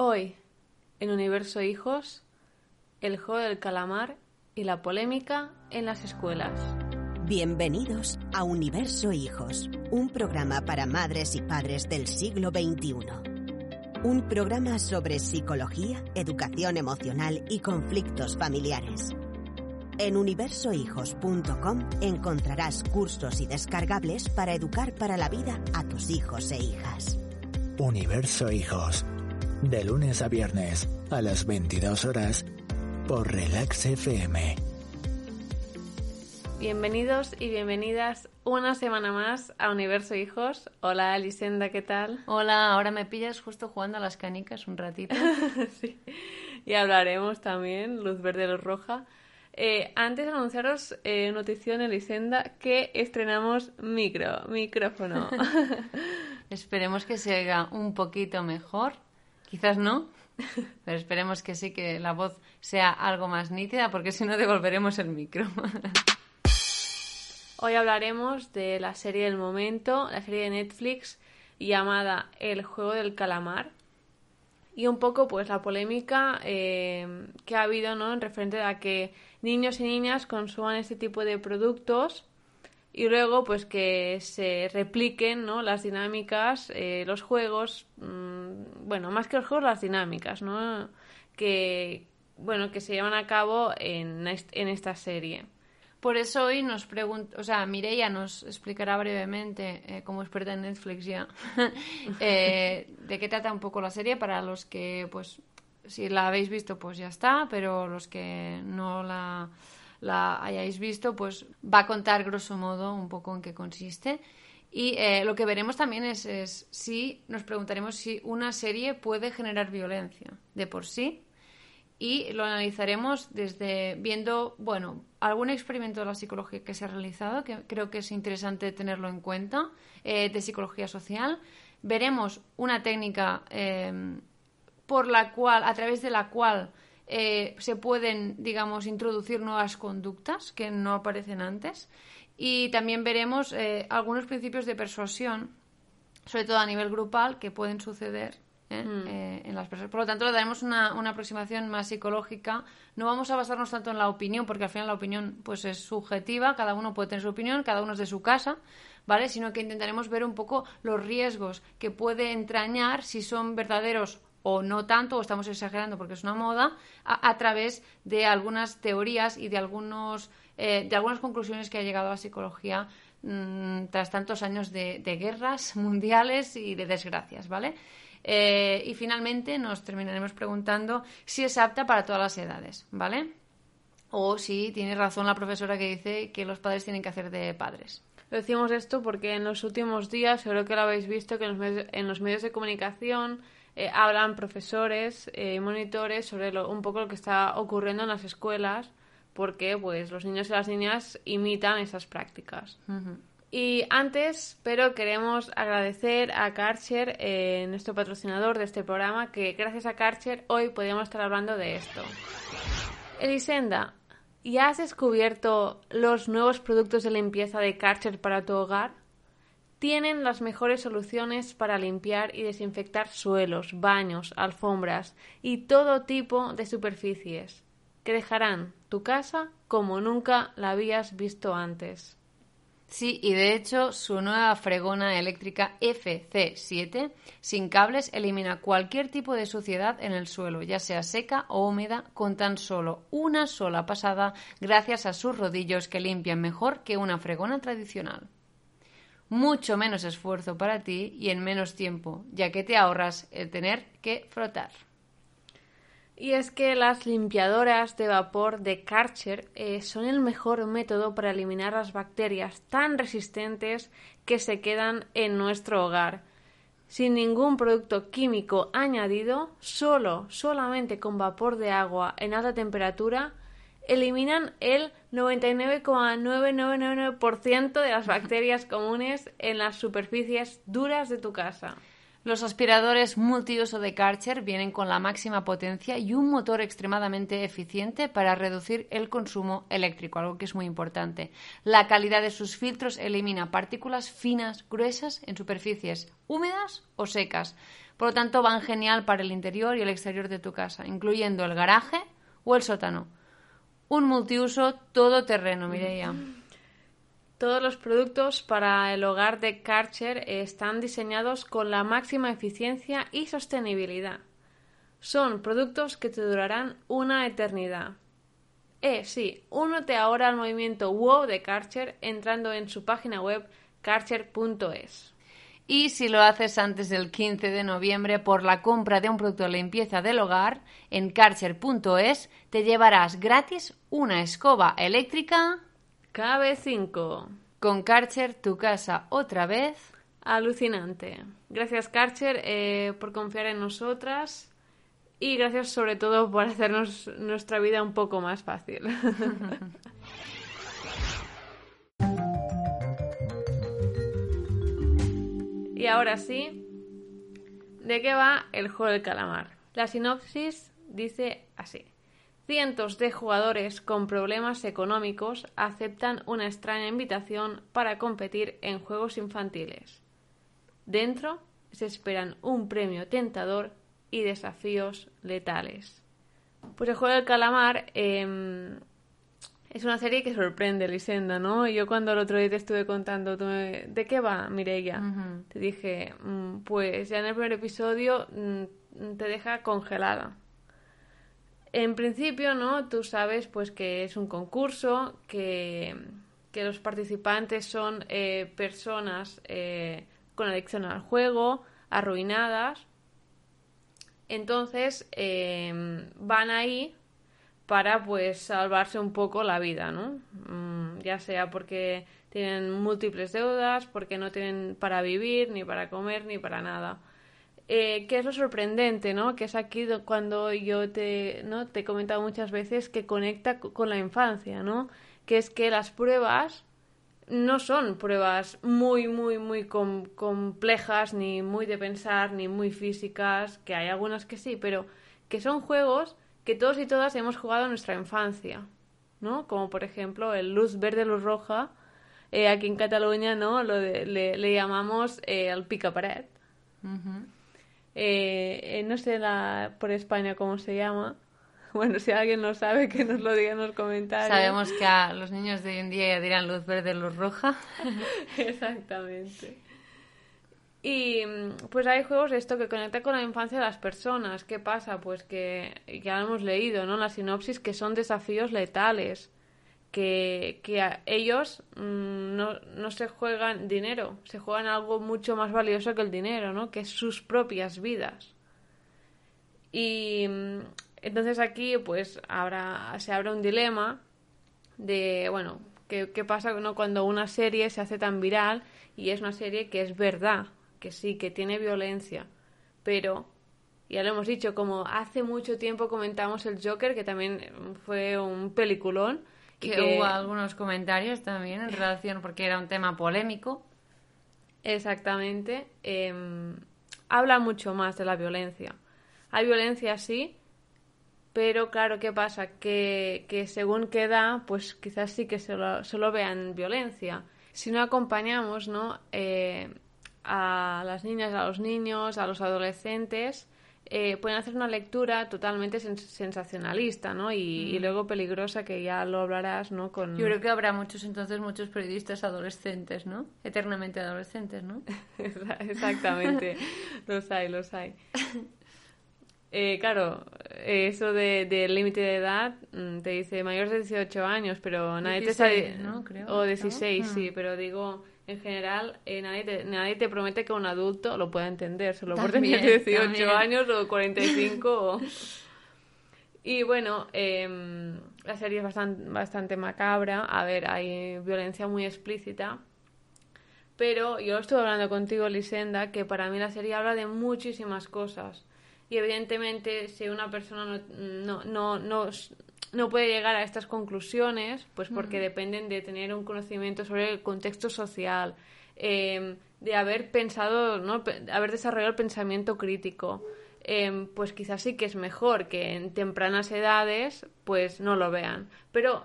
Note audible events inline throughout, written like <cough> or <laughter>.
Hoy, en Universo Hijos, el juego del calamar y la polémica en las escuelas. Bienvenidos a Universo Hijos, un programa para madres y padres del siglo XXI. Un programa sobre psicología, educación emocional y conflictos familiares. En universohijos.com encontrarás cursos y descargables para educar para la vida a tus hijos e hijas. Universo Hijos, de lunes a viernes a las 22 horas por Relax FM. Bienvenidos y bienvenidas una semana más a Universo Hijos. Hola, Elisenda, ¿qué tal? Hola, ahora me pillas justo jugando a las canicas un ratito. <laughs> sí. Y hablaremos también, luz verde, luz roja. Eh, antes de anunciaros eh, notición, Elisenda, que estrenamos micro, micrófono. <laughs> Esperemos que se haga un poquito mejor. Quizás no, <laughs> pero esperemos que sí, que la voz sea algo más nítida, porque si no devolveremos el micro. <laughs> Hoy hablaremos de la serie del momento, la serie de Netflix llamada El juego del calamar. Y un poco pues la polémica eh, que ha habido ¿no? en referente a que niños y niñas consuman este tipo de productos y luego pues que se repliquen ¿no? las dinámicas, eh, los juegos, mmm, bueno, más que los juegos, las dinámicas, ¿no? Que, bueno, que se llevan a cabo en, en esta serie. Por eso hoy nos pregunta, o sea, Mireia nos explicará brevemente, eh, como experta en Netflix ya, <laughs> eh, de qué trata un poco la serie para los que, pues, si la habéis visto, pues ya está, pero los que no la, la hayáis visto, pues va a contar grosso modo un poco en qué consiste. Y eh, lo que veremos también es, es si nos preguntaremos si una serie puede generar violencia de por sí y lo analizaremos desde viendo, bueno, algún experimento de la psicología que se ha realizado, que creo que es interesante tenerlo en cuenta, eh, de psicología social. Veremos una técnica eh, por la cual, a través de la cual eh, se pueden, digamos, introducir nuevas conductas que no aparecen antes. Y también veremos eh, algunos principios de persuasión, sobre todo a nivel grupal, que pueden suceder ¿eh? Mm. Eh, en las personas. Por lo tanto, le daremos una, una, aproximación más psicológica. No vamos a basarnos tanto en la opinión, porque al final la opinión pues es subjetiva, cada uno puede tener su opinión, cada uno es de su casa, ¿vale? Sino que intentaremos ver un poco los riesgos que puede entrañar si son verdaderos o no tanto, o estamos exagerando porque es una moda, a, a través de algunas teorías y de algunos eh, de algunas conclusiones que ha llegado la psicología mmm, tras tantos años de, de, guerras <laughs> mundiales y de desgracias, ¿vale? Eh, y finalmente nos terminaremos preguntando si es apta para todas las edades, ¿vale? O si tiene razón la profesora que dice que los padres tienen que hacer de padres. Decimos esto porque en los últimos días, seguro que lo habéis visto, que en los medios, en los medios de comunicación eh, hablan profesores y eh, monitores sobre lo, un poco lo que está ocurriendo en las escuelas porque pues los niños y las niñas imitan esas prácticas. Uh -huh. Y antes, pero queremos agradecer a Karcher, eh, nuestro patrocinador de este programa, que gracias a Karcher hoy podríamos estar hablando de esto. Elisenda, ¿ya has descubierto los nuevos productos de limpieza de Karcher para tu hogar? Tienen las mejores soluciones para limpiar y desinfectar suelos, baños, alfombras y todo tipo de superficies que dejarán tu casa como nunca la habías visto antes. Sí, y de hecho su nueva fregona eléctrica FC7 sin cables elimina cualquier tipo de suciedad en el suelo, ya sea seca o húmeda, con tan solo una sola pasada gracias a sus rodillos que limpian mejor que una fregona tradicional. Mucho menos esfuerzo para ti y en menos tiempo, ya que te ahorras el tener que frotar. Y es que las limpiadoras de vapor de Karcher eh, son el mejor método para eliminar las bacterias tan resistentes que se quedan en nuestro hogar. Sin ningún producto químico añadido, solo, solamente con vapor de agua en alta temperatura, eliminan el 99,9999% de las <laughs> bacterias comunes en las superficies duras de tu casa. Los aspiradores multiuso de Karcher vienen con la máxima potencia y un motor extremadamente eficiente para reducir el consumo eléctrico, algo que es muy importante. La calidad de sus filtros elimina partículas finas, gruesas en superficies húmedas o secas. Por lo tanto, van genial para el interior y el exterior de tu casa, incluyendo el garaje o el sótano. Un multiuso todoterreno, Mireia. Todos los productos para el hogar de Karcher están diseñados con la máxima eficiencia y sostenibilidad. Son productos que te durarán una eternidad. Eh, sí, únete ahora al movimiento WOW de Karcher entrando en su página web karcher.es. Y si lo haces antes del 15 de noviembre por la compra de un producto de limpieza del hogar en karcher.es, te llevarás gratis una escoba eléctrica KB5. Con Karcher, tu casa otra vez. Alucinante. Gracias, Karcher, eh, por confiar en nosotras y gracias sobre todo por hacernos nuestra vida un poco más fácil. <laughs> y ahora sí, ¿de qué va el juego del calamar? La sinopsis dice así. Cientos de jugadores con problemas económicos aceptan una extraña invitación para competir en juegos infantiles. Dentro se esperan un premio tentador y desafíos letales. Pues el juego del calamar em, es una serie que sorprende, Lisenda, ¿no? Yo cuando el otro día te estuve contando, ¿de qué va, Mireia? Te dije, mm, pues ya en el primer episodio mm, te deja congelada en principio, ¿no? Tú sabes pues que es un concurso, que, los participantes son eh, personas eh, con adicción al juego, arruinadas. Entonces em, van ahí para pues salvarse un poco la vida, ¿no? Mm, ya sea porque tienen múltiples deudas, porque no tienen para vivir, ni para comer, ni para nada. Eh, que es lo sorprendente, ¿no? Que es aquí cuando yo te, ¿no? te he comentado muchas veces que conecta con la infancia, ¿no? Que es que las pruebas no son pruebas muy, muy, muy complejas, ni muy de pensar, ni muy físicas, que hay algunas que sí, pero que son juegos que todos y todas hemos jugado en nuestra infancia, ¿no? Como por ejemplo el luz verde, luz roja, eh, aquí en Cataluña, ¿no? Lo le, llamamos eh, el pica pared. Eh, eh, no sé la, por España cómo se llama. <laughs> Bueno, si alguien lo sabe, que nos lo diga en los comentarios. Sabemos que a los niños de hoy en día ya dirán luz verde, luz roja. <laughs> Exactamente. Y pues hay juegos esto que conecta con la infancia de las personas. ¿Qué pasa? Pues que ya hemos leído, ¿no? La sinopsis que son desafíos letales que, ellos mm, no, no, se juegan dinero, se juegan algo mucho más valioso que el dinero, ¿no? Que es sus propias vidas. Y mm, entonces aquí pues habrá, se abre un dilema de, bueno, ¿qué, qué pasa ¿no? cuando una serie se hace tan viral y es una serie que es verdad, que sí, que tiene violencia, pero ya lo hemos dicho, como hace mucho tiempo comentamos el Joker, que también fue un peliculón, que, hubo algunos comentarios también en relación, porque era un tema polémico. Exactamente. Em, habla mucho más de la violencia. Hay violencia, sí, pero claro, ¿qué pasa? Que, que según queda, pues quizás sí que solo, solo vean violencia. Si no acompañamos, ¿no? Eh, a las niñas, a los niños, a los adolescentes, eh, pueden hacer una lectura totalmente sensacionalista, ¿no? Y, luego peligrosa, que ya lo hablarás, ¿no? Con... Yo creo que habrá muchos, entonces, muchos periodistas adolescentes, ¿no? Eternamente adolescentes, ¿no? <laughs> Exactamente, <laughs> los hay, los hay. <laughs> Eh, claro, eso del de, límite de edad mm, te dice mayores de 18 años, pero nadie te sabe... ¿no? Creo, o 16, sí, mm. pero digo en general, eh, nadie, te, nadie te promete que un adulto lo pueda entender, solo por tener 18 años o 45. <laughs> Y bueno, em, la serie es bastante, bastante macabra. A ver, hay violencia muy explícita. Pero yo estuve hablando contigo, Lisenda, que para mí la serie habla de muchísimas cosas. Y evidentemente, si una persona no, no, no, no puede llegar a estas conclusiones, pues porque dependen de tener un conocimiento sobre el contexto social, em, de haber pensado, ¿no? haber desarrollado el pensamiento crítico. Em, pues quizás sí que es mejor que en tempranas edades pues no lo vean. Pero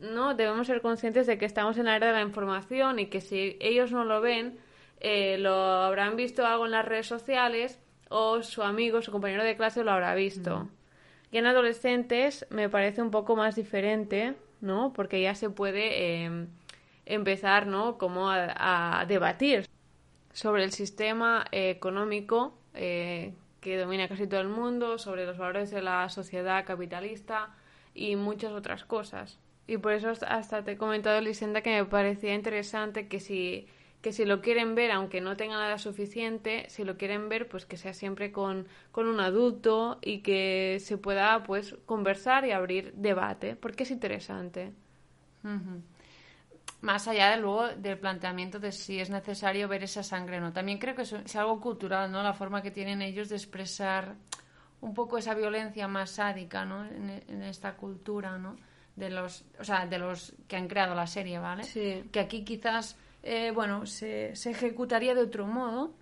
no debemos ser conscientes de que estamos en la era de la información y que si ellos no lo ven, eh, lo habrán visto algo en las redes sociales o su amigo, su compañero de clase lo habrá visto. Y en adolescentes me parece un poco más diferente, ¿no? Porque ya se puede em, empezar, ¿no? Como a, debatir sobre el sistema económico eh, que domina casi todo el mundo, sobre los valores de la sociedad capitalista y muchas otras cosas. Y por eso hasta te he comentado, Lisenda, que me parecía interesante que si, que si lo quieren ver, aunque no tengan nada suficiente, si lo quieren ver, pues que sea siempre con, con un adulto y que se pueda pues conversar y abrir debate, porque es interesante más allá de luego del planteamiento de si es necesario ver esa sangre o no. También creo que es algo cultural, ¿no? La forma que tienen ellos de expresar un poco esa violencia más sádica, ¿no? En, esta cultura, ¿no? De los, o sea, de los que han creado la serie, ¿vale? Sí. Que aquí quizás, eh, bueno, se, se, ejecutaría de otro modo,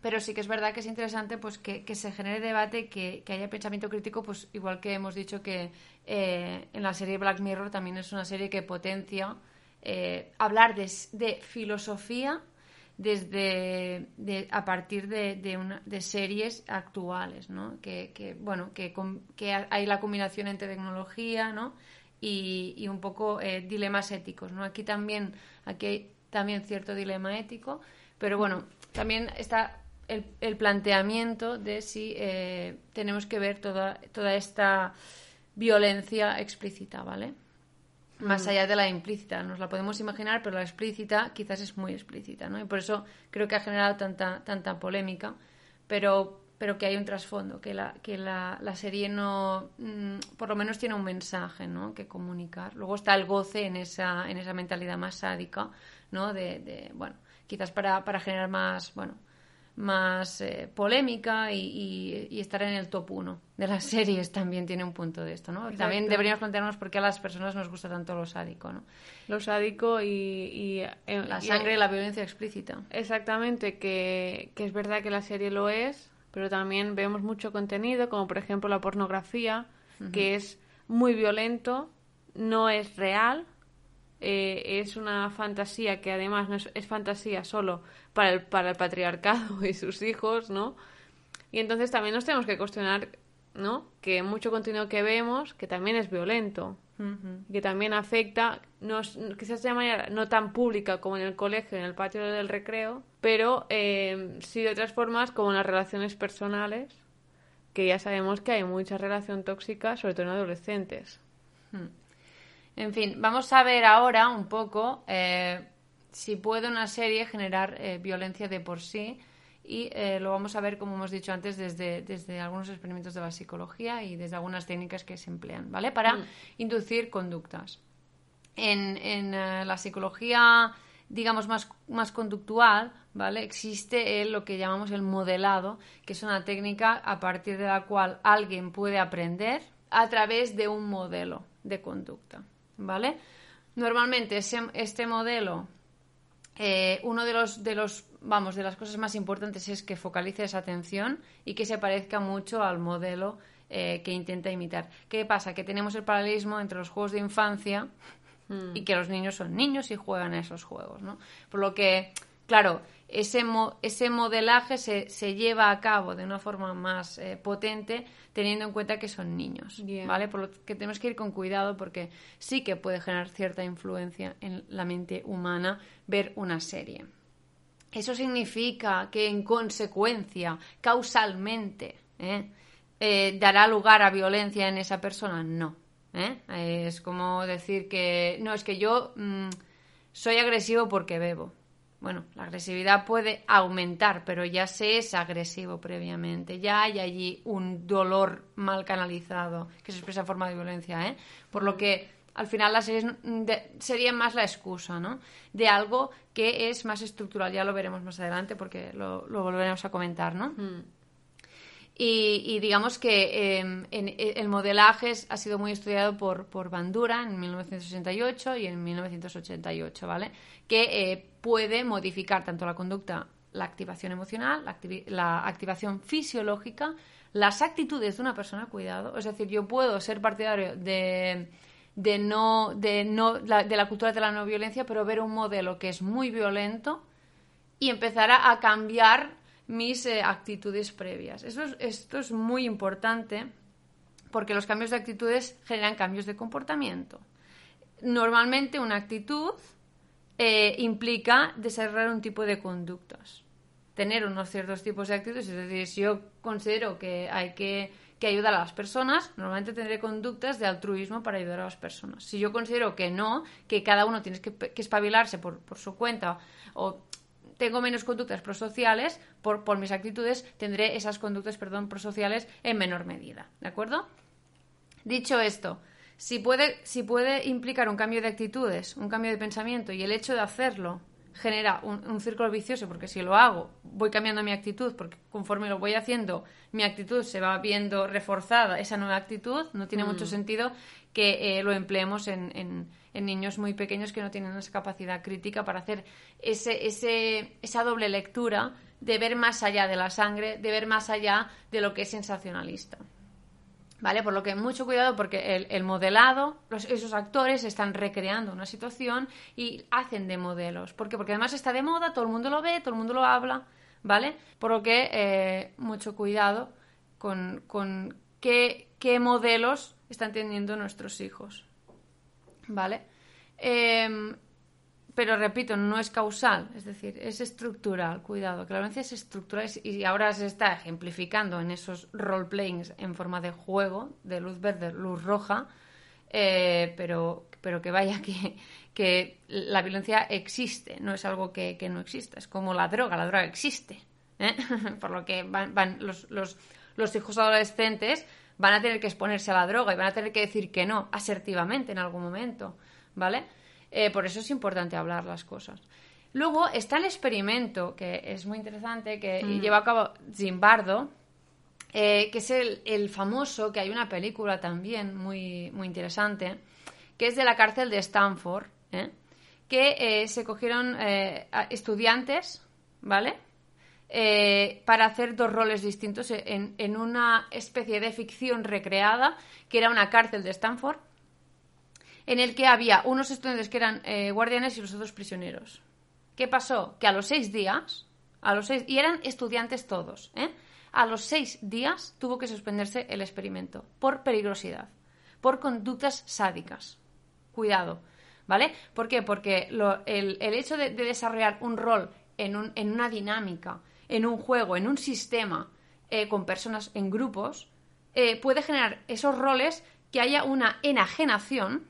pero sí que es verdad que es interesante pues que, que se genere debate, que, que, haya pensamiento crítico, pues igual que hemos dicho que eh, en la serie Black Mirror también es una serie que potencia eh, hablar de, filosofía desde a partir de, de, series actuales, ¿no? Que, bueno, que, que, hay la combinación entre tecnología, ¿no? Y, un poco eh, dilemas éticos, ¿no? Aquí también, aquí hay también cierto dilema ético, pero bueno, también está el, el planteamiento de si eh, tenemos que ver toda, toda esta violencia explícita, ¿vale? más mm. allá de la implícita. Nos la podemos imaginar, pero la explícita quizás es muy explícita, ¿no? Y por eso creo que ha generado tanta, tanta polémica, pero, pero que hay un trasfondo, que la, que la, la serie no, mm, por lo menos tiene un mensaje, ¿no? Que comunicar. Luego está el goce en esa, en esa mentalidad más sádica, ¿no? De, de bueno, quizás para, para generar más, bueno, más eh, polémica y, estar en el top 1 de las <laughs> series también tiene un punto de esto, ¿no? También deberíamos plantearnos por qué a las personas nos gusta tanto lo sádico, ¿no? Lo sádico y... Eh, la sangre y, la violencia explícita. Exactamente, que, es verdad que la serie lo es, pero también vemos mucho contenido, como por ejemplo la pornografía, que es muy violento, no es real, eh, es una fantasía que además no es, fantasía solo para el, para el patriarcado <laughs> y sus hijos, ¿no? Y entonces también nos tenemos que cuestionar, ¿no? Que mucho contenido que vemos, que también es violento, que también afecta, no, quizás de manera no tan pública como en el colegio, en el patio del recreo, pero eh, sí de otras formas como en las relaciones personales, que ya sabemos que hay mucha relación tóxica, sobre todo en adolescentes. En fin, vamos a ver ahora un poco eh, si puede una serie generar eh, violencia de por sí y eh, lo vamos a ver, como hemos dicho antes, desde, desde algunos experimentos de la psicología y desde algunas técnicas que se emplean, ¿vale? Para mm. inducir conductas. En, en la psicología, digamos, más, más conductual, ¿vale? Existe lo que llamamos el modelado, que es una técnica a partir de la cual alguien puede aprender a través de un modelo de conducta. ¿Vale? Normalmente este modelo, eh, uno de los, de los, vamos, de las cosas más importantes es que focalice esa atención y que se parezca mucho al modelo eh, que intenta imitar. ¿Qué pasa? Que tenemos el paralelismo entre los juegos de infancia hmm. y que los niños son niños y juegan a esos juegos, ¿no? Por lo que, claro, ese, ese modelaje se, se, lleva a cabo de una forma más eh, potente teniendo en cuenta que son niños, ¿vale? Por lo que tenemos que ir con cuidado porque sí que puede generar cierta influencia en la mente humana ver una serie. Eso significa que en consecuencia, causalmente, ¿eh? Eh, dará lugar a violencia en esa persona. No. Es como decir que no, es que yo mm, soy agresivo porque bebo bueno, la agresividad puede aumentar, pero ya se es agresivo previamente, ya hay allí un dolor mal canalizado que se expresa en forma de violencia, ¿eh? Por lo que al final las series sería más la excusa, ¿no? De algo que es más estructural, ya lo veremos más adelante porque lo, volveremos a comentar, ¿no? Hmm. Y, digamos que em, el modelaje ha sido muy estudiado por, Bandura en 1968 y en 1988, ¿vale? Que eh, puede modificar tanto la conducta, la activación emocional, la, activación fisiológica, las actitudes de una persona, cuidado. Es decir, yo puedo ser partidario de, de no, de, no la, de la cultura de la no violencia, pero ver un modelo que es muy violento y empezar a cambiar mis eh, actitudes previas. Esto es, esto es muy importante porque los cambios de actitudes generan cambios de comportamiento. Normalmente una actitud eh, implica desarrollar un tipo de conductas, tener unos ciertos tipos de actitudes. Es decir, si yo considero que hay que, ayudar a las personas, normalmente tendré conductas de altruismo para ayudar a las personas. Si yo considero que no, que cada uno tiene que, que espabilarse por, por su cuenta o tengo menos conductas prosociales, por, por mis actitudes tendré esas conductas, perdón, prosociales en menor medida. ¿De acuerdo? Dicho esto, si puede, si puede implicar un cambio de actitudes, un cambio de pensamiento y el hecho de hacerlo genera un, círculo vicioso porque si lo hago voy cambiando mi actitud porque conforme lo voy haciendo mi actitud se va viendo reforzada esa nueva actitud no tiene mucho mm. sentido que eh, lo empleemos en, en niños muy pequeños que no tienen esa capacidad crítica para hacer ese, ese, esa doble lectura de ver más allá de la sangre, de ver más allá de lo que es sensacionalista. ¿Vale? Por lo que mucho cuidado porque el, modelado, esos actores están recreando una situación y hacen de modelos. ¿Por qué? Porque además está de moda, todo el mundo lo ve, todo el mundo lo habla, ¿vale? Por lo que eh, mucho cuidado con, con qué, qué modelos están teniendo nuestros hijos. ¿Vale? Em, pero repito, no es causal, es decir, es estructural, cuidado, que la violencia es estructural y ahora se está ejemplificando en esos role-playings en forma de juego, de luz verde, luz roja, eh, pero, pero que vaya que, que la violencia existe, no es algo que, no exista, es como la droga, la droga existe, ¿eh? <laughs> por lo que van, van los, los, los hijos adolescentes van a tener que exponerse a la droga y van a tener que decir que no asertivamente en algún momento, ¿vale? Eh, por eso es importante hablar las cosas. Luego está el experimento, que es muy interesante, que mm. lleva a cabo Zimbardo, eh, que es el, famoso, que hay una película también muy, muy interesante, que es de la cárcel de Stanford, ¿eh? que se cogieron estudiantes, ¿vale? Eh, para hacer dos roles distintos en, una especie de ficción recreada, que era una cárcel de Stanford, en el que había unos estudiantes que eran eh, guardianes y los otros prisioneros. ¿Qué pasó? Que a los seis días, a los seis, y eran estudiantes todos, ¿eh? a los seis días tuvo que suspenderse el experimento por peligrosidad, por conductas sádicas. Cuidado, ¿vale? ¿Por qué? Porque el, hecho de, desarrollar un rol en, en una dinámica, en un juego, en un sistema, eh, con personas en grupos, eh, puede generar esos roles que haya una enajenación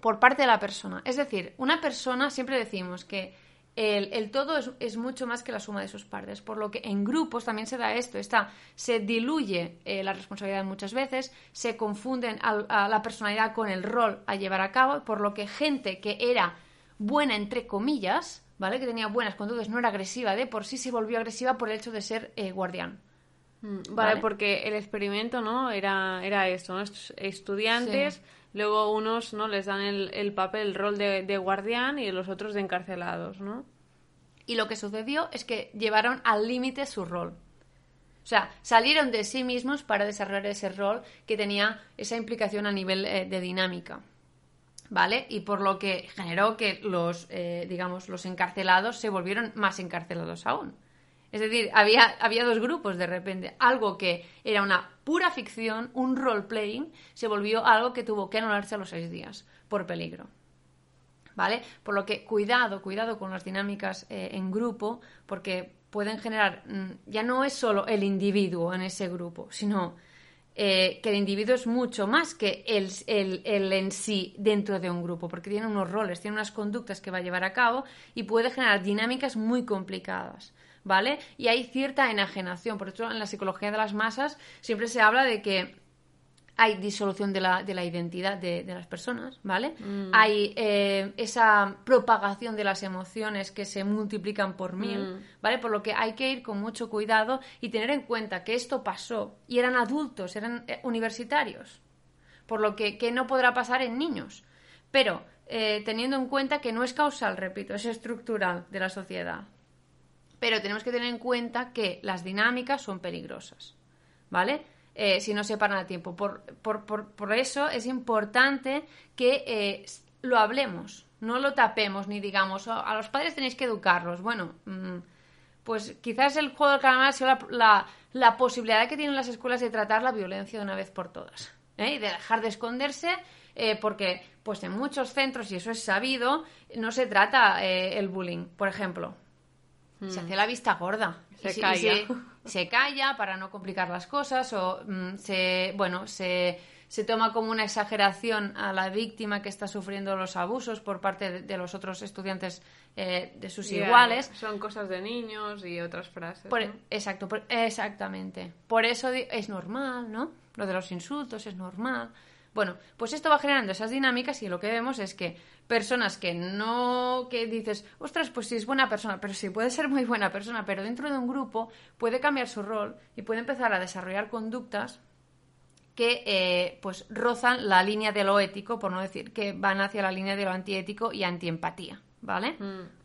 por parte de la persona. Es decir, una persona, siempre decimos que el, todo es, mucho más que la suma de sus partes, por lo que en grupos también se da esto, está, se diluye eh, la responsabilidad muchas veces, se confunden a la personalidad con el rol a llevar a cabo, por lo que gente que era buena entre comillas, ¿vale? Que tenía buenas conductas, no era agresiva, de por sí se volvió agresiva por el hecho de ser eh, guardián. Mm, vale, porque el experimento, ¿no? Era, era esto, ¿no? estudiantes, luego unos, ¿no? Les dan el, el papel, el rol de, de, guardián y los otros de encarcelados, ¿no? Y lo que sucedió es que llevaron al límite su rol. O sea, salieron de sí mismos para desarrollar ese rol que tenía esa implicación a nivel eh, de dinámica. ¿Vale? Y por lo que generó que los, eh, digamos, los encarcelados se volvieron más encarcelados aún. Es decir, había, había dos grupos de repente. Algo que era una pura ficción, un role-playing, se volvió algo que tuvo que anularse a los seis días por peligro. ¿Vale? Por lo que cuidado, cuidado con las dinámicas eh, en grupo, porque pueden generar, mm, ya no es solo el individuo en ese grupo, sino eh, que el individuo es mucho más que el, en sí dentro de un grupo, porque tiene unos roles, tiene unas conductas que va a llevar a cabo y puede generar dinámicas muy complicadas. ¿Vale? Y hay cierta enajenación. Por eso, en la psicología de las masas siempre se habla de que hay disolución de la, de la identidad de, de las personas, ¿vale? Hay eh, esa propagación de las emociones que se multiplican por mil, ¿vale? Por lo que hay que ir con mucho cuidado y tener en cuenta que esto pasó y eran adultos, eran eh, universitarios, por lo que, que no podrá pasar en niños. Pero eh, teniendo en cuenta que no es causal, repito, es estructural de la sociedad. Pero tenemos que tener en cuenta que las dinámicas son peligrosas, ¿vale? Eh, si no se paran a tiempo. Por, por, por, por eso es importante que eh, lo hablemos, no lo tapemos ni digamos, "Oh, a los padres tenéis que educarlos. Bueno, mm, pues quizás el juego del calamar sea la, la- la posibilidad que tienen las escuelas de tratar la violencia de una vez por todas. ¿eh? Y de dejar de esconderse, eh, porque pues en muchos centros, y eso es sabido, no se trata eh, el bullying, por ejemplo. Se hace la vista gorda. Se Y se, se calla para no complicar las cosas o mm, se, bueno, se, se toma como una exageración a la víctima que está sufriendo los abusos por parte de, de los otros estudiantes eh, de sus iguales. Son cosas de niños y otras frases. Por- ¿no? exacto, por- exactamente. Por eso es normal, ¿no? Lo de los insultos es normal. Bueno, pues esto va generando esas dinámicas y lo que vemos es que personas que no, que dices, ostras, pues sí es buena persona, pero sí puede ser muy buena persona, pero dentro de un grupo puede cambiar su rol y puede empezar a desarrollar conductas que eh, pues rozan la línea de lo ético, por no decir que van hacia la línea de lo antiético y antiempatía, ¿vale?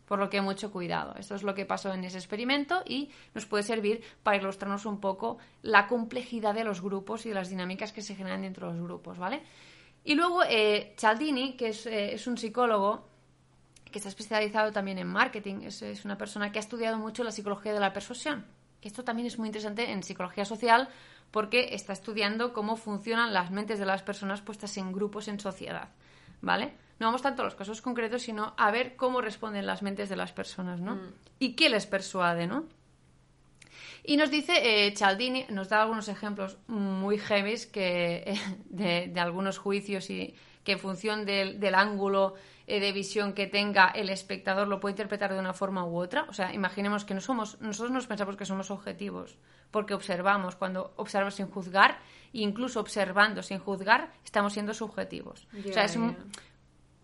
Por lo que mucho cuidado. Esto es lo que pasó en ese experimento y nos puede servir para ilustrarnos un poco la complejidad de los grupos y de las dinámicas que se generan dentro de los grupos, ¿vale? Y luego eh, Cialdini, que es, eh, es un psicólogo que está especializado también en marketing, es, es una persona que ha estudiado mucho la psicología de la persuasión. Esto también es muy interesante en psicología social porque está estudiando cómo funcionan las mentes de las personas puestas en grupos en sociedad, ¿vale? No vamos tanto a los casos concretos, sino a ver cómo responden las mentes de las personas, ¿no? Y qué les persuade, ¿no? Y nos dice eh, Cialdini, nos da algunos ejemplos muy heavies que, eh, de, de algunos juicios y que en función del, del ángulo eh, de visión que tenga el espectador lo puede interpretar de una forma u otra. O sea, imaginemos que no somos, nosotros nos pensamos que somos objetivos porque observamos, cuando observamos sin juzgar, incluso observando sin juzgar, estamos siendo subjetivos. o sea, es un-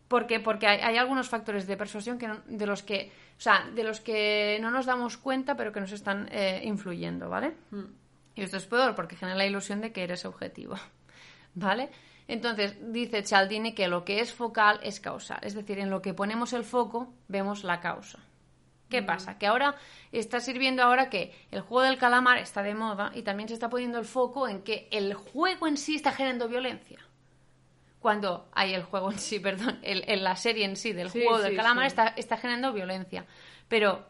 ya. porque, porque hay, hay algunos factores de persuasión que no- de los que, o sea, de los que no nos damos cuenta, pero que nos están eh, influyendo, ¿vale? Y esto es peor porque genera la ilusión de que eres objetivo, <laughs> ¿vale? Entonces, dice Cialdini que lo que es focal es causal, es decir, en lo que ponemos el foco vemos la causa. ¿Qué pasa? Que ahora está sirviendo ahora que el juego del calamar está de moda y también se está poniendo el foco en que el juego en sí está generando violencia cuando hay el juego en sí, <laughs> perdón, el, el- la serie en sí del Sí, juego del calamar sí. está, está generando violencia. Pero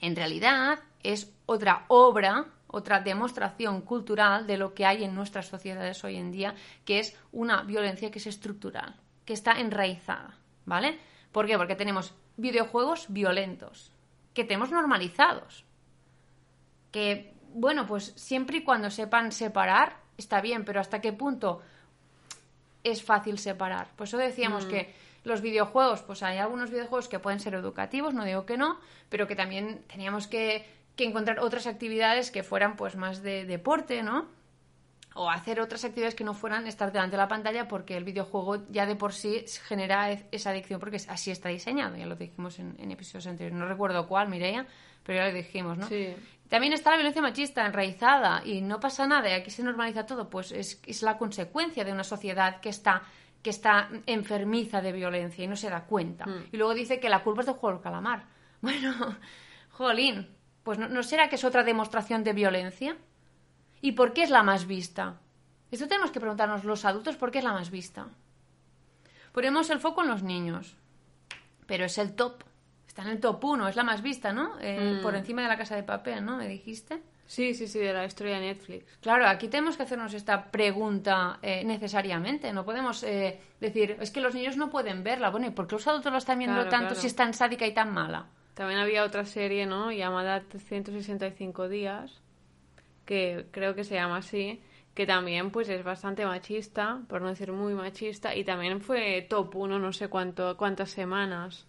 en realidad es otra obra, otra demostración cultural de lo que hay en nuestras sociedades hoy en día, que es una violencia que es estructural, que está enraizada, ¿vale? ¿Por qué? Porque tenemos videojuegos violentos, que tenemos normalizados, que, bueno, pues siempre y cuando sepan separar, está bien, pero ¿hasta qué punto es fácil separar? Por eso decíamos que los videojuegos, pues hay algunos videojuegos que pueden ser educativos, no digo que no, pero que también teníamos que, que encontrar otras actividades que fueran pues más de deporte, ¿no? O hacer otras actividades que no fueran estar delante de la pantalla porque el videojuego ya de por sí genera e- esa adicción porque así está diseñado, ya lo dijimos en, en episodios anteriores. No recuerdo cuál, Mireia, pero ya lo dijimos, ¿no? Sí. También está la violencia machista enraizada y no pasa nada y aquí se normaliza todo, pues es, es la consecuencia de una sociedad que está que está enfermiza de violencia y no se da cuenta. Y luego dice que la culpa es del juego del calamar. <laughs> Bueno, jolín, pues no, ¿no será que es otra demostración de violencia? ¿Y por qué es la más vista? Esto tenemos que preguntarnos los adultos por qué es la más vista. Ponemos el foco en los niños, pero es el top. Está en el top 1, es la más vista, ¿no? Eh, Por encima de la casa de papel, ¿no? ¿Me dijiste? Sí, sí, sí, de la historia de Netflix. Claro, aquí tenemos que hacernos esta pregunta eh, necesariamente. No podemos eh, decir, es que los niños no pueden verla. Bueno, ¿y por qué los adultos lo están viendo Claro, tanto claro. si es tan sádica y tan mala? También había otra serie, ¿no? Llamada 365 días, que creo que se llama así, que también pues es bastante machista, por no decir muy machista, y también fue top 1 no sé cuánto, cuántas semanas.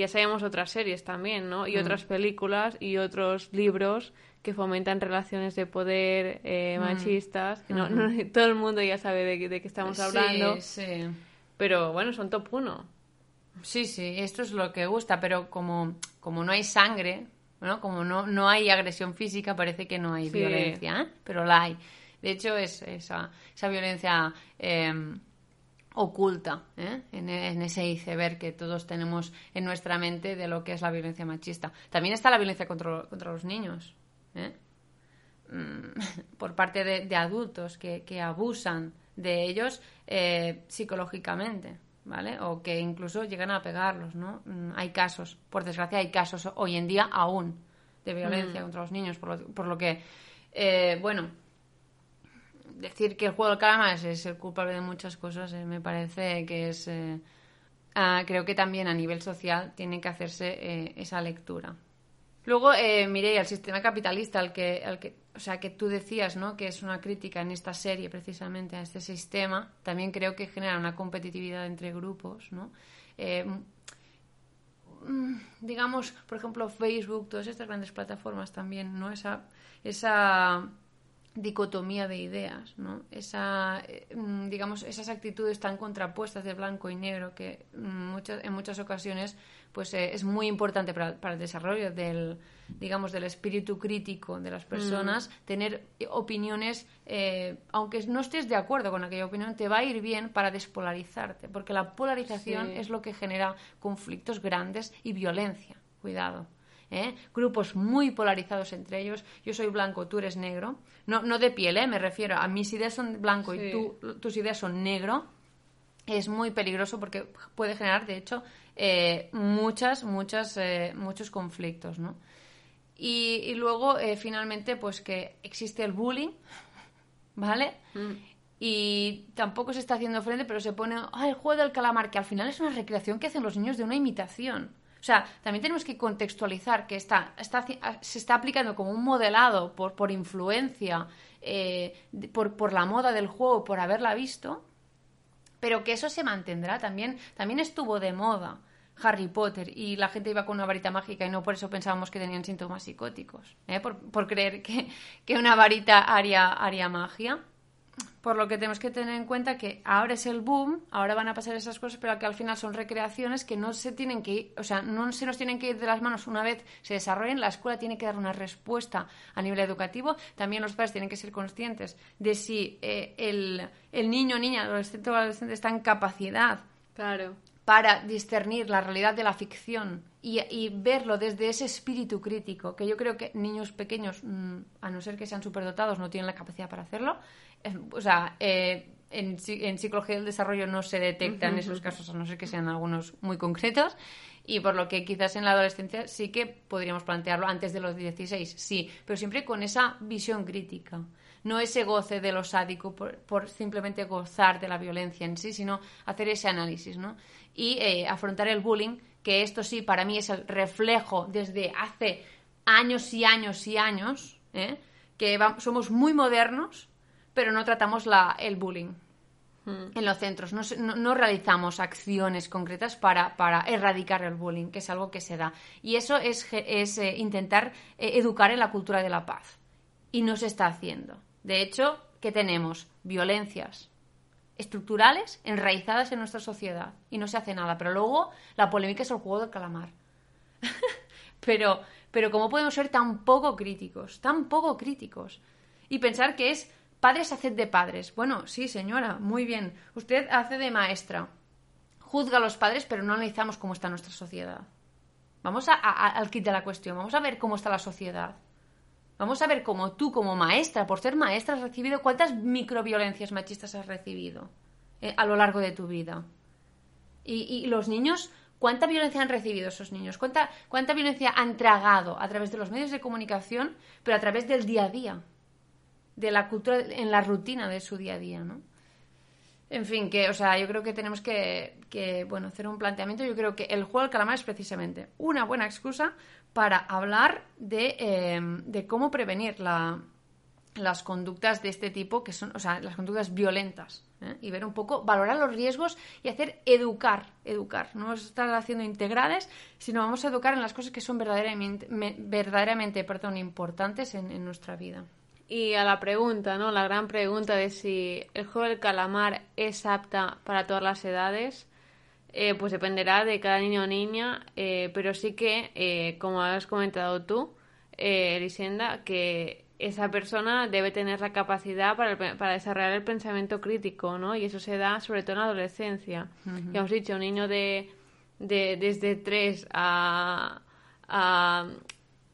Ya sabemos otras series también, ¿no? Y Mm. otras películas y otros libros que fomentan relaciones de poder eh, Mm. machistas. que no, no- <laughs> todo el mundo ya sabe de, de qué estamos hablando. Sí, sí. Pero bueno, son top uno. Sí, sí, esto es lo que gusta, pero como, como no hay sangre, ¿no? como no, no hay agresión física, parece que no hay Sí. violencia, ¿eh? pero la hay. De hecho, es esa, esa violencia eh, oculta ¿eh? en, en ese iceberg que todos tenemos en nuestra mente de lo que es la violencia machista. También está la violencia contra, contra los niños. ¿eh? mm, <laughs> por parte de, de adultos que, que abusan de ellos eh, psicológicamente, ¿vale? O que incluso llegan a pegarlos, ¿no? Mm, Hay casos, por desgracia hay casos hoy en día aún de violencia contra los niños, por lo, por lo que, eh, bueno, decir que el juego del calamar es, el culpable de muchas cosas eh, me parece que es... eh, ah, creo que también a nivel social tiene que hacerse eh, esa lectura. Luego, eh, miré el sistema capitalista, al que, al que, o sea, que tú decías, ¿no? Que es una crítica en esta serie precisamente a este sistema. También creo que genera una competitividad entre grupos, ¿no? Eh, mm, digamos, por ejemplo, Facebook, todas estas grandes plataformas también, ¿no? Esa, esa dicotomía de ideas, ¿no? Esa, eh, mm, digamos, esas actitudes tan contrapuestas de blanco y negro que mm, muchas, en muchas ocasiones pues eh, es muy importante para, para el desarrollo del, digamos, del espíritu crítico de las personas, tener opiniones, eh, aunque no estés de acuerdo con aquella opinión, te va a ir bien para despolarizarte, porque la polarización Sí. es lo que genera conflictos grandes y violencia. Cuidado. ¿Eh? Grupos muy polarizados entre ellos. Yo soy blanco, tú eres negro. No, no de piel, ¿eh? me refiero a mis ideas son blanco Sí. y tú, tus ideas son negro. Es muy peligroso porque puede generar, de hecho, eh, muchas, muchas, eh, muchos conflictos, ¿no? Y, y luego, finalmente, pues que existe el bullying, ¿vale? Y tampoco se está haciendo frente, pero se pone, ah, el juego del calamar, que al final es una recreación que hacen los niños de una imitación. O sea, también tenemos que contextualizar que está, está, ah, se está aplicando como un modelado por, por influencia, eh, por, por la moda del juego, por haberla visto, pero que eso se mantendrá también. También estuvo de moda Harry Potter y la gente iba con una varita mágica y no por eso pensábamos que tenían síntomas psicóticos, ¿eh? por, por creer que, que una varita haría, haría magia. Por lo que tenemos que tener en cuenta que ahora es el boom, ahora van a pasar esas cosas, pero que al final son recreaciones que no se tienen que ir, o sea, no se nos tienen que ir de las manos una vez se desarrollen. La escuela tiene que dar una respuesta a nivel educativo. También los padres tienen que ser conscientes de si eh, el, el niño, niña, adolescente o adolescente está en capacidad Claro. para discernir la realidad de la ficción y, y verlo desde ese espíritu crítico, que yo creo que niños pequeños, mm, a no ser que sean superdotados, no tienen la capacidad para hacerlo. O sea, eh, en, en psicología del desarrollo no se detectan esos casos, a no ser que sean algunos muy concretos. Y por lo que quizás en la adolescencia sí que podríamos plantearlo antes de los 16, sí, pero siempre con esa visión crítica. No ese goce de lo sádico por, por simplemente gozar de la violencia en sí, sino hacer ese análisis, ¿no? Y eh, afrontar el bullying, que esto sí, para mí es el reflejo desde hace años y años y años, ¿eh? que va- somos muy modernos, pero no tratamos la, el bullying en los centros. No, se- no- no realizamos acciones concretas para, para erradicar el bullying, que es algo que se da. Y eso es eh, intentar eh, educar en la cultura de la paz. Y no se está haciendo. De hecho, ¿qué tenemos? Violencias estructurales enraizadas en nuestra sociedad. Y no se hace nada. Pero luego la polémica es el juego del calamar. <laughs> pero, pero ¿cómo podemos ser tan poco críticos? Tan poco críticos. Y pensar que es padres haced de padres. Bueno, sí, señora, muy bien. Usted hace de maestra. Juzga a los padres, pero no analizamos cómo está nuestra sociedad. Vamos a- al kit de la cuestión. Vamos a ver cómo está la sociedad. Vamos a ver cómo tú, como maestra, por ser maestra, has recibido cuántas microviolencias machistas has recibido eh, a lo largo de tu vida. Y, los niños, ¿cuánta violencia han recibido esos niños? ¿Cuánta, ¿Cuánta violencia han tragado a través de los medios de comunicación, pero a través del día a día? De la cultura, en la rutina de su día a día, ¿no? En fin, que, o sea, yo creo que tenemos que, que, bueno, hacer un planteamiento. Yo creo que el juego del calamar es precisamente una buena excusa para hablar de, eh, de cómo prevenir la, las conductas de este tipo, que son, o sea, las conductas violentas. ¿eh? Y ver un poco, valorar los riesgos y hacer educar, educar. No vamos a estar haciendo integrales, sino vamos a educar en las cosas que son verdaderamente, verdaderamente perdón, importantes en, en nuestra vida. Y a la pregunta, ¿no? La gran pregunta de si el juego del calamar es apta para todas las edades, eh, pues dependerá de cada niño o niña, eh, pero sí que, eh, como has comentado tú, Elisenda, que esa persona debe tener la capacidad para, para, desarrollar el pensamiento crítico, ¿no? Y eso se da sobre todo en la adolescencia. Ya hemos dicho, un niño de, de desde 3 a, a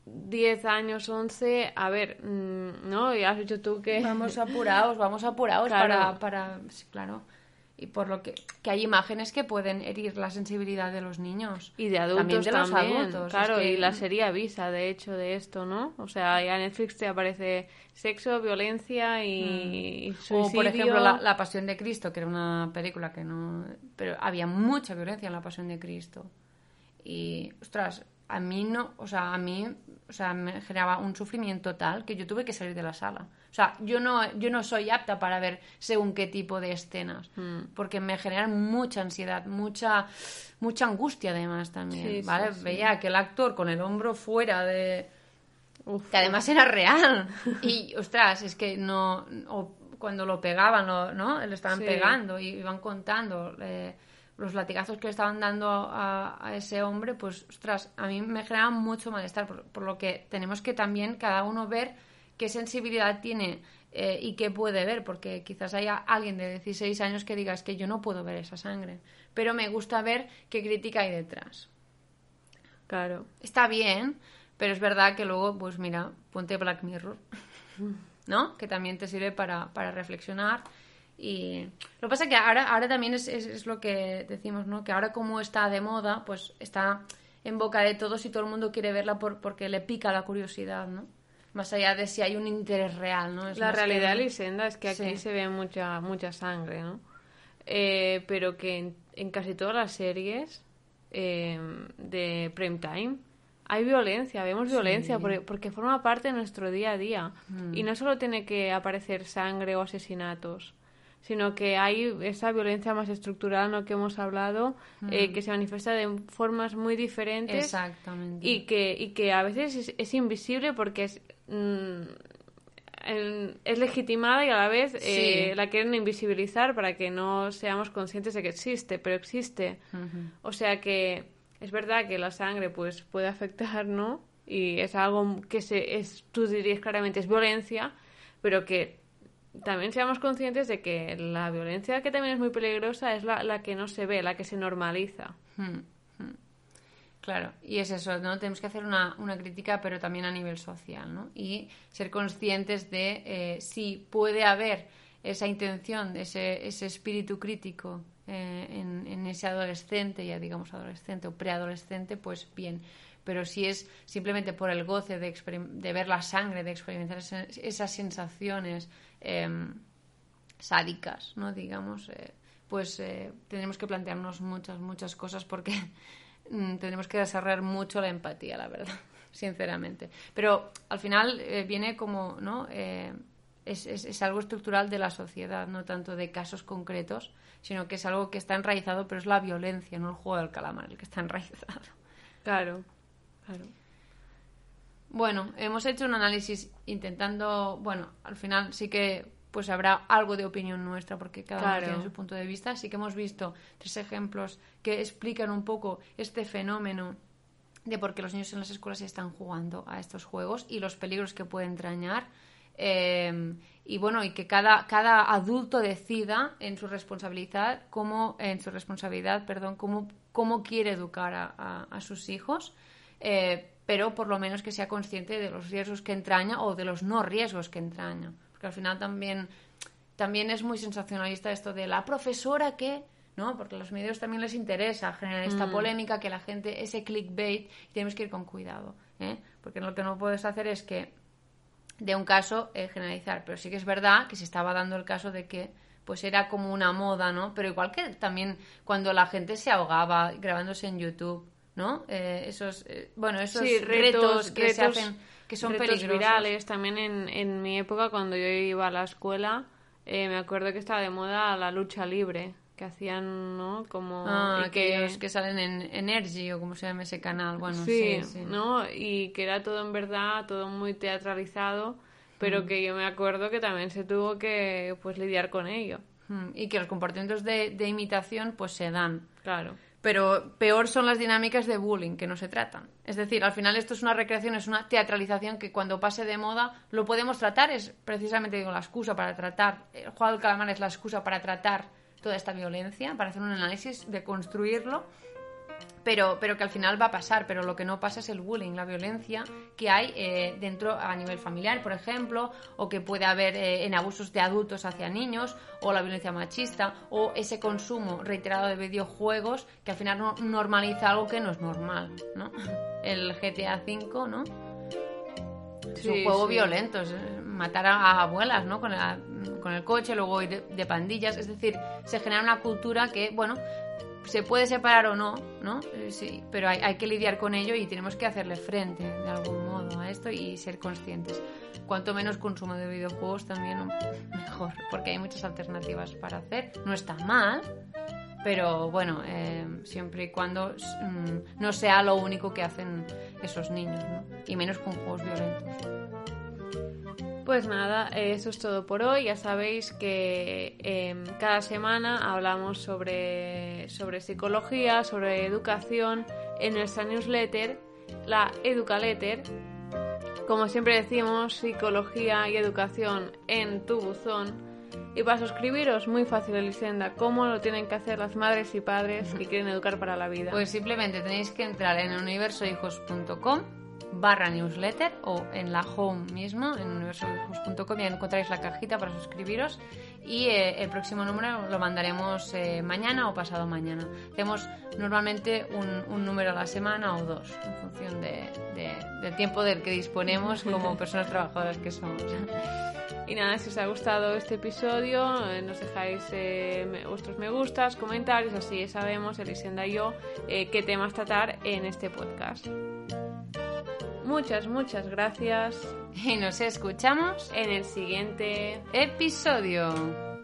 10 años, 11, a ver, mm, ¿no? Ya has dicho tú que... Vamos <laughs> apurados, vamos apurados para, para... Sí, claro. Y por lo que, que hay imágenes que pueden herir la sensibilidad de los niños. Y de adultos también de los adultos claro y la serie avisa de hecho de esto no o sea ya en Netflix te aparece sexo violencia y, mm. o por ejemplo la, la, Pasión de Cristo que era una película que no pero había mucha violencia en la Pasión de Cristo. Y ostras a mí no o sea a mí o sea me generaba un sufrimiento tal que yo tuve que salir de la sala o sea, yo no, yo no soy apta para ver según qué tipo de escenas, hmm. porque me generan mucha ansiedad, mucha, mucha angustia además también, ¿vale? Veía aquel actor con el hombro fuera de... que además era real. <laughs> Y, ostras, es que no... O cuando lo pegaban, ¿no? Le estaban pegando y iban contando... Eh, los latigazos que le estaban dando a, ese hombre, pues, ostras, a mí me generaban mucho malestar, por, lo que tenemos que también cada uno ver qué sensibilidad tiene eh, y qué puede ver, porque quizás haya alguien de 16 años que diga es que yo no puedo ver esa sangre, pero me gusta ver qué crítica hay detrás. Claro. Está bien, pero es verdad que luego, pues mira, ponte Black Mirror, ¿no? Que también te sirve para, para reflexionar. Y lo que pasa es que ahora, ahora también es, es, lo que decimos, ¿no? Que ahora como está de moda, pues está en boca de todos y todo el mundo quiere verla por, porque le pica la curiosidad, ¿no? más allá de si hay un interés real, ¿no? la realidad, Lisenda, es que aquí se ve mucha, mucha sangre, ¿no? Eh, pero que en, casi todas las series eh, de prime time hay violencia, vemos violencia, porque, forma parte de nuestro día a día. Mm. Y no solo tiene que aparecer sangre o asesinatos, sino que hay esa violencia más estructural, ¿no? que hemos hablado, eh, mm. que se manifiesta de formas muy diferentes. Exactamente. Y que, y que a veces es, es invisible porque es Mm, es legitimada y a la vez eh, la quieren invisibilizar para que no seamos conscientes de que existe, pero existe. O sea que es verdad que la sangre pues puede afectar, ¿no? Y es algo que se, es, tú dirías claramente es violencia, pero que también seamos conscientes de que la violencia que también es muy peligrosa es la, la que no se ve, la que se normaliza. Claro, y es eso, ¿no? Tenemos que hacer una, una crítica, pero también a nivel social, ¿no? Y ser conscientes de eh, si puede haber esa intención, ese, ese espíritu crítico eh, en, en, ese adolescente, ya digamos adolescente o preadolescente, pues bien. Pero si es simplemente por el goce de, de ver la sangre, de experimentar esas sensaciones em, sádicas, ¿no? Digamos, eh, pues tenemos que plantearnos muchas, muchas cosas porque <laughs> Mm, tenemos que desarrollar mucho la empatía, la verdad, <laughs> sinceramente. Pero al final eh, viene como, ¿no? Eh, es, es, algo estructural de la sociedad, no tanto de casos concretos, sino que es algo que está enraizado, pero es la violencia, no el juego del calamar, el que está <laughs> enraizado. Claro, claro. Bueno, hemos hecho un análisis intentando, bueno, al final sí que pues habrá algo de opinión nuestra porque cada uno tiene su punto de vista. Así que hemos visto tres ejemplos que explican un poco este fenómeno de por qué los niños en las escuelas están jugando a estos juegos y los peligros que pueden entrañar. Em, y bueno, y que cada, cada adulto decida en su responsabilidad cómo, en su responsabilidad, perdón, cómo, cómo quiere educar a, a, sus hijos, eh, pero por lo menos que sea consciente de los riesgos que entraña o de los no riesgos que entraña al final también, también es muy sensacionalista esto de la profesora que... ¿no? Porque a los medios también les interesa generar esta mm. polémica, que la gente, ese clickbait, y tenemos que ir con cuidado, ¿eh? Porque lo que no puedes hacer es que de un caso eh, generalizar, pero sí que es verdad que se estaba dando el caso de que pues era como una moda, ¿no? Pero igual que también cuando la gente se ahogaba grabándose en YouTube, ¿no? Eh, esos, bueno, esos retos, que se hacen que son retos peligrosos. virales. También en, en mi época, cuando yo iba a la escuela, eh, me acuerdo que estaba de moda la lucha libre, que hacían, ¿no? Como... Ah, que- salen en Energy o como se llama ese canal. Bueno, sí, sí, sí. ¿no? Y que era todo en verdad, todo muy teatralizado, pero que yo me acuerdo que también se tuvo que, pues, lidiar con ello. Mm, Y que los comportamientos de, de imitación pues se dan. Claro. Pero peor son las dinámicas de bullying que no se tratan. Es decir, al final esto es una recreación, es una teatralización que cuando pase de moda lo podemos tratar, es precisamente digo, la excusa para tratar, el juego del calamar es la excusa para tratar toda esta violencia, para hacer un análisis, de construirlo, pero, pero que al final va a pasar, pero lo que no pasa es el bullying, la violencia que hay eh, dentro a nivel familiar, por ejemplo, o que puede haber eh, en abusos de adultos hacia niños, o la violencia machista, o ese consumo reiterado de videojuegos que al final no- normaliza algo que no es normal, ¿no? <laughs> El GTA V, ¿no? Es un juego sí. violento, es, eh, matar a, a abuelas, ¿no? Con, la- con el coche, luego ir de, de pandillas, es decir, se genera una cultura que, bueno, se puede separar o no, ¿no? Eh, sí, pero hay, hay que lidiar con ello y tenemos que hacerle frente de algún modo a esto y ser conscientes. Cuanto menos consumo de videojuegos también mejor, porque hay muchas alternativas para hacer. No está mal, pero bueno, eh, siempre y cuando mm, no sea lo único que hacen esos niños, ¿no? Y menos con juegos violentos. Pues nada, eh, eso es todo por hoy. Ya sabéis que eh, cada semana hablamos sobre, sobre psicología, sobre educación en nuestra newsletter, la Educaletter. Como siempre decimos, psicología y educación en tu buzón. Y para suscribiros, muy fácil, Elisenda, ¿cómo lo tienen que hacer las madres y padres que <laughs> quieren educar para la vida? Pues simplemente tenéis que entrar en universohijos.com barra newsletter o en la home mismo, en universohijos.com, y ahí encontráis la cajita para suscribiros y eh, el próximo número lo mandaremos eh, mañana o pasado mañana. Hacemos normalmente un, un número a la semana o dos, en función de- de- del tiempo del que disponemos como <laughs> personas trabajadoras que somos. Y nada, si os ha gustado este episodio, eh, nos dejáis eh, me- vuestros me gustas, comentarios, así sabemos, Elisenda y yo, eh, qué temas tratar en este podcast. Muchas, muchas gracias. Y nos escuchamos En el siguiente episodio.